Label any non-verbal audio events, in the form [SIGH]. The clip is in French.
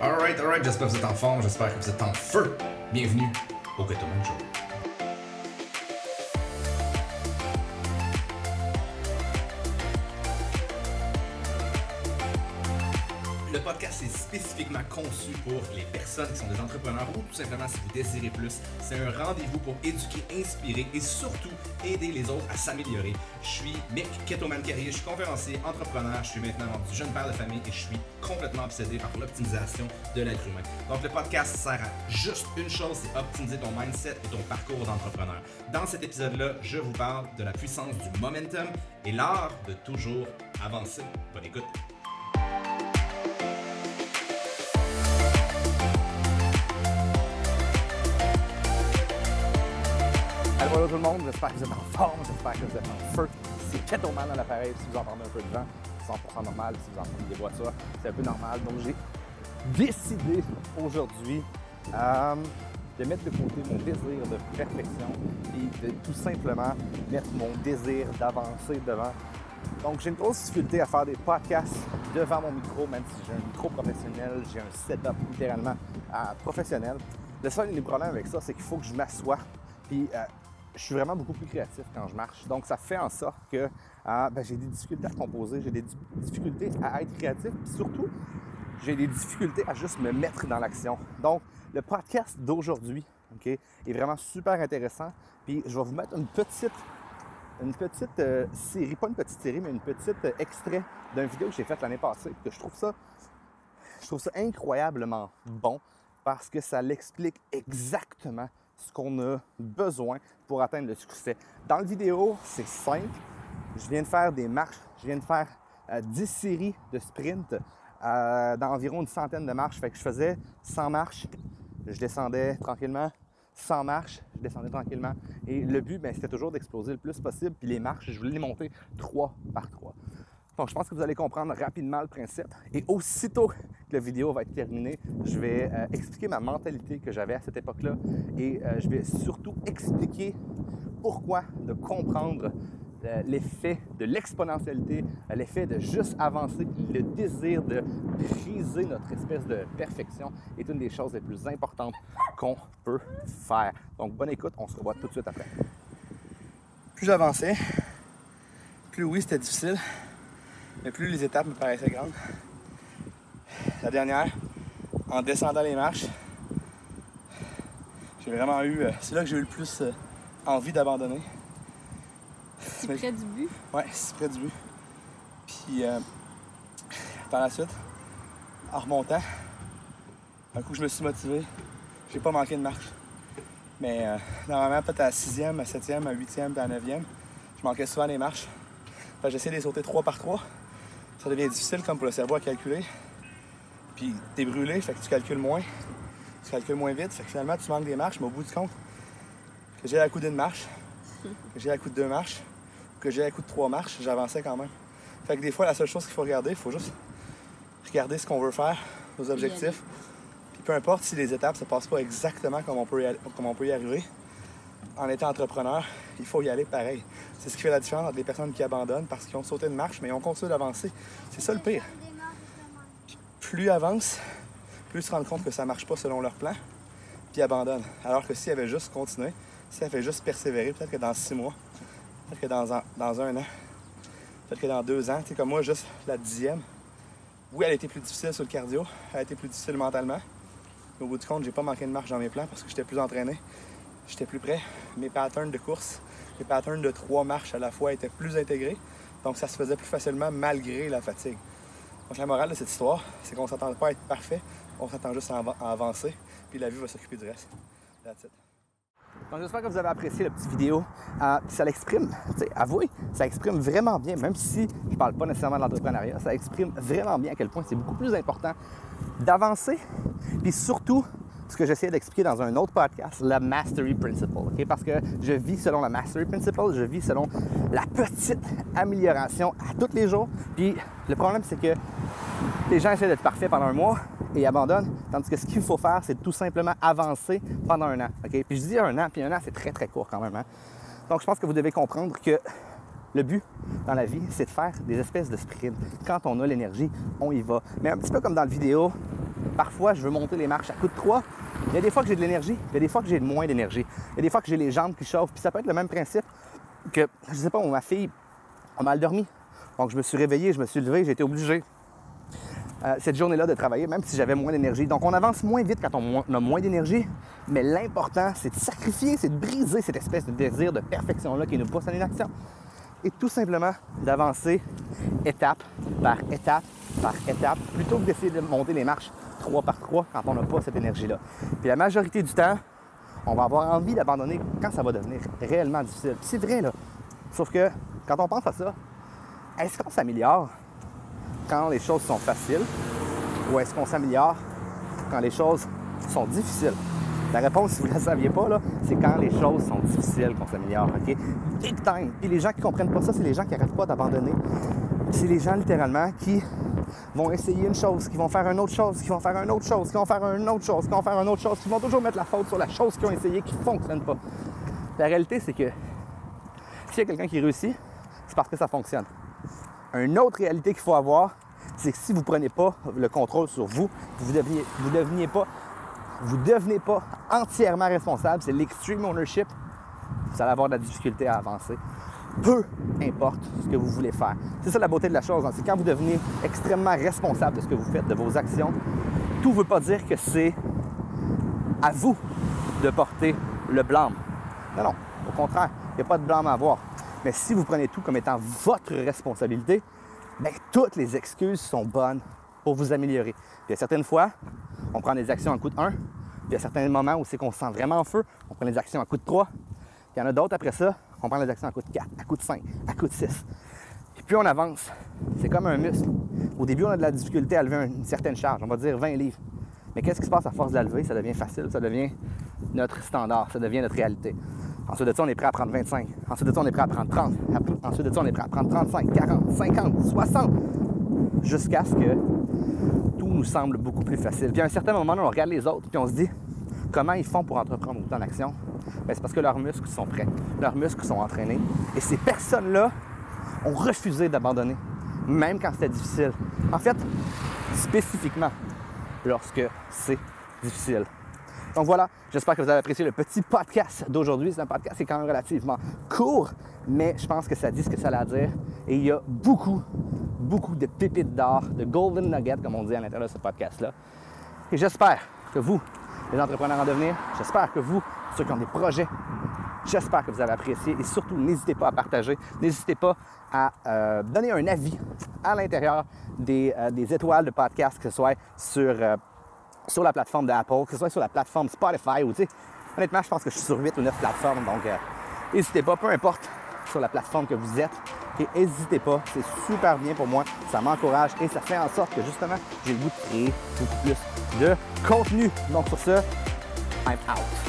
Alright, alright, j'espère que vous êtes en forme, j'espère que vous êtes en feu. Bienvenue au Gatoman Show. Le podcast est spécifiquement conçu pour les personnes qui sont des entrepreneurs ou tout simplement si vous désirez plus. C'est un rendez-vous pour éduquer, inspirer et surtout aider les autres à s'améliorer. Je suis Mick Ketoman Carrier, je suis conférencier, entrepreneur, je suis maintenant rendu jeune père de famille et je suis complètement obsédé par l'optimisation de l'être humain. Donc le podcast sert à juste une chose, c'est optimiser ton mindset et ton parcours d'entrepreneur. Dans cet épisode-là, je vous parle de la puissance du momentum et l'art de toujours avancer. Bonne écoute. Allô tout le monde, j'espère que vous êtes en forme, j'espère que vous êtes en feu. C'est Kettleman dans l'appareil, si vous entendez un peu de vent, 100% normal, si vous entendez des voitures, c'est un peu normal. Donc j'ai décidé aujourd'hui euh, de mettre de côté mon désir de perfection et de tout simplement mettre mon désir d'avancer devant. Donc j'ai une grosse difficulté à faire des podcasts devant mon micro, même si j'ai un micro professionnel, j'ai un setup littéralement euh, professionnel. Le seul des problèmes avec ça, c'est qu'il faut que je m'assoie puis euh, je suis vraiment beaucoup plus créatif quand je marche. Donc, ça fait en sorte que euh, ben, j'ai des difficultés à composer, j'ai des difficultés à être créatif, puis surtout, j'ai des difficultés à juste me mettre dans l'action. Donc, le podcast d'aujourd'hui est vraiment super intéressant. Puis, je vais vous mettre une petite, une petite euh, série, pas une petite série, mais une petite euh, extrait d'une vidéo que j'ai faite l'année passée. Que je trouve ça, je trouve ça incroyablement bon parce que ça l'explique exactement ce qu'on a besoin pour atteindre le succès. Dans la vidéo, c'est simple. Je viens de faire des marches, je viens de faire euh, 10 séries de sprint euh, dans environ une centaine de marches. Fait que je faisais 100 marches, je descendais tranquillement, 100 marches, je descendais tranquillement. Et le but, ben, c'était toujours d'exploser le plus possible. Puis les marches, je voulais les monter 3 par 3. Donc, je pense que vous allez comprendre rapidement le principe. Et aussitôt que la vidéo va être terminée, je vais euh, expliquer ma mentalité que j'avais à cette époque-là. Et euh, je vais surtout expliquer pourquoi de comprendre euh, l'effet de l'exponentialité, l'effet de juste avancer, le désir de briser notre espèce de perfection est une des choses les plus importantes qu'on peut faire. Donc, bonne écoute, on se revoit tout de suite après. Plus j'avançais, plus oui, c'était difficile mais plus les étapes me paraissaient grandes. La dernière, en descendant les marches, j'ai vraiment eu. euh, c'est là que j'ai eu le plus euh, envie d'abandonner. Si Mais- près du but. Ouais, c'est près du but. Puis euh, par la suite, en remontant, un coup je me suis motivé, j'ai pas manqué de marche. Mais normalement, peut-être à la sixième, à septième, à huitième, puis à la neuvième, je manquais souvent les marches. J'essayais de les sauter trois par trois. Ça devient difficile comme pour le cerveau à calculer. Puis t'es brûlé, fait que tu calcules moins. Tu calcules moins vite, fait que finalement tu manques des marches, mais au bout du compte, que j'ai à coup d'une marche, [LAUGHS] que j'ai à coup de deux marches, ou que j'ai à coup de trois marches, j'avançais quand même. Fait que des fois, la seule chose qu'il faut regarder, il faut juste regarder ce qu'on veut faire, nos objectifs. Puis peu importe si les étapes ne se passent pas exactement comme on peut y, aller- comme on peut y arriver, en étant entrepreneur, il faut y aller pareil. C'est ce qui fait la différence entre les personnes qui abandonnent parce qu'ils ont sauté une marche, mais ils ont continué d'avancer. C'est ça le pire. Plus ils avancent, plus ils se rendent compte que ça ne marche pas selon leur plan, puis ils abandonnent. Alors que s'ils avaient juste continué, s'ils avaient juste persévéré, peut-être que dans six mois, peut-être que dans un, an, peut-être que dans deux ans, tu sais, comme moi, juste la dixième, oui, elle a été plus difficile sur le cardio, elle a été plus difficile mentalement. Mais au bout du compte, j'ai pas manqué de marche dans mes plans parce que j'étais plus entraîné, j'étais plus prêt. Mes patterns de course, mes patterns de trois marches à la fois étaient plus intégrés. Donc ça se faisait plus facilement malgré la fatigue. Donc la morale de cette histoire, c'est qu'on s'attend pas à être parfait, on s'attend juste à, av- à avancer, puis la vie va s'occuper du reste. That's it. Donc j'espère que vous avez apprécié la petite vidéo. Euh, ça l'exprime, avouez, ça exprime vraiment bien, même si je parle pas nécessairement de l'entrepreneuriat, ça exprime vraiment bien à quel point c'est beaucoup plus important d'avancer, puis surtout ce que j'essayais d'expliquer dans un autre podcast, le Mastery Principle. Parce que je vis selon le Mastery Principle, je vis selon la petite amélioration à tous les jours. Puis le problème, c'est que les gens essaient d'être parfaits pendant un mois et abandonnent, tandis que ce qu'il faut faire, c'est tout simplement avancer pendant un an. Puis je dis un an, puis un an, c'est très très court quand même. hein? Donc je pense que vous devez comprendre que le but dans la vie, c'est de faire des espèces de sprints. Quand on a l'énergie, on y va. Mais un petit peu comme dans la vidéo, Parfois, je veux monter les marches à coup de 3. Il y a des fois que j'ai de l'énergie, il y a des fois que j'ai moins d'énergie. Il y a des fois que j'ai les jambes qui chauffent. Puis ça peut être le même principe que, je sais pas, ma fille a mal dormi. Donc, je me suis réveillé, je me suis levé, j'ai été obligé euh, cette journée-là de travailler, même si j'avais moins d'énergie. Donc, on avance moins vite quand on a moins d'énergie, mais l'important, c'est de sacrifier, c'est de briser cette espèce de désir de perfection-là qui nous pousse à l'inaction. Et tout simplement d'avancer étape par étape par étape, plutôt que d'essayer de monter les marches trois par trois quand on n'a pas cette énergie-là. Puis la majorité du temps, on va avoir envie d'abandonner quand ça va devenir réellement difficile. c'est vrai, là. Sauf que quand on pense à ça, est-ce qu'on s'améliore quand les choses sont faciles ou est-ce qu'on s'améliore quand les choses sont difficiles? La réponse, si vous ne la saviez pas, c'est quand les choses sont difficiles qu'on s'améliore, OK? Big time! Puis les gens qui ne comprennent pas ça, c'est les gens qui n'arrêtent pas d'abandonner. C'est les gens, littéralement, qui vont essayer une chose, qui vont faire une autre chose, qui vont faire une autre chose, qui vont faire une autre chose, qui vont faire une autre chose, qui vont toujours mettre la faute sur la chose qu'ils ont essayé qui ne fonctionne pas. La réalité, c'est que s'il y a quelqu'un qui réussit, c'est parce que ça fonctionne. Une autre réalité qu'il faut avoir, c'est que si vous ne prenez pas le contrôle sur vous, vous ne vous deveniez pas, vous devenez pas entièrement responsable, c'est l'extreme ownership, vous allez avoir de la difficulté à avancer. Peu importe ce que vous voulez faire. C'est ça la beauté de la chose, hein. c'est quand vous devenez extrêmement responsable de ce que vous faites, de vos actions. Tout ne veut pas dire que c'est à vous de porter le blâme. Non, non, au contraire, il n'y a pas de blâme à avoir. Mais si vous prenez tout comme étant votre responsabilité, bien, toutes les excuses sont bonnes pour vous améliorer. Puis, il y a certaines fois, on prend des actions à coup de 1. Puis, il y a certains moments où c'est qu'on se sent vraiment en feu, on prend des actions à coup de 3. Puis, il y en a d'autres après ça, on prend des actions à coup de 4, à coup de 5, à coup de 6. Puis plus on avance, c'est comme un muscle. Au début, on a de la difficulté à lever une certaine charge, on va dire 20 livres. Mais qu'est-ce qui se passe à force de la lever? Ça devient facile, ça devient notre standard, ça devient notre réalité. Ensuite de ça, on est prêt à prendre 25. Ensuite de ça, on est prêt à prendre 30. Ensuite de ça, on est prêt à prendre 35, 40, 50, 60. Jusqu'à ce que tout nous semble beaucoup plus facile. Puis à un certain moment, on regarde les autres, puis on se dit comment ils font pour entreprendre autant d'actions. Ben, c'est parce que leurs muscles sont prêts, leurs muscles sont entraînés. Et ces personnes-là ont refusé d'abandonner, même quand c'était difficile. En fait, spécifiquement lorsque c'est difficile. Donc voilà, j'espère que vous avez apprécié le petit podcast d'aujourd'hui. C'est un podcast qui est quand même relativement court, mais je pense que ça dit ce que ça a à dire. Et il y a beaucoup, beaucoup de pépites d'or, de golden nuggets, comme on dit à l'intérieur de ce podcast-là. Et j'espère que vous, les entrepreneurs en devenir, j'espère que vous, ceux qui ont des projets, j'espère que vous avez apprécié. Et surtout, n'hésitez pas à partager. N'hésitez pas à euh, donner un avis à l'intérieur des, euh, étoiles de podcast, que ce soit sur euh, sur la plateforme d'Apple, que ce soit sur la plateforme Spotify ou, honnêtement, je pense que je suis sur 8 ou 9 plateformes. Donc, n'hésitez pas, peu importe sur la plateforme que vous êtes. Et n'hésitez pas, c'est super bien pour moi. Ça m'encourage et ça fait en sorte que justement, j'ai le goût de créer beaucoup plus de contenu. Donc, sur ce, I'm out.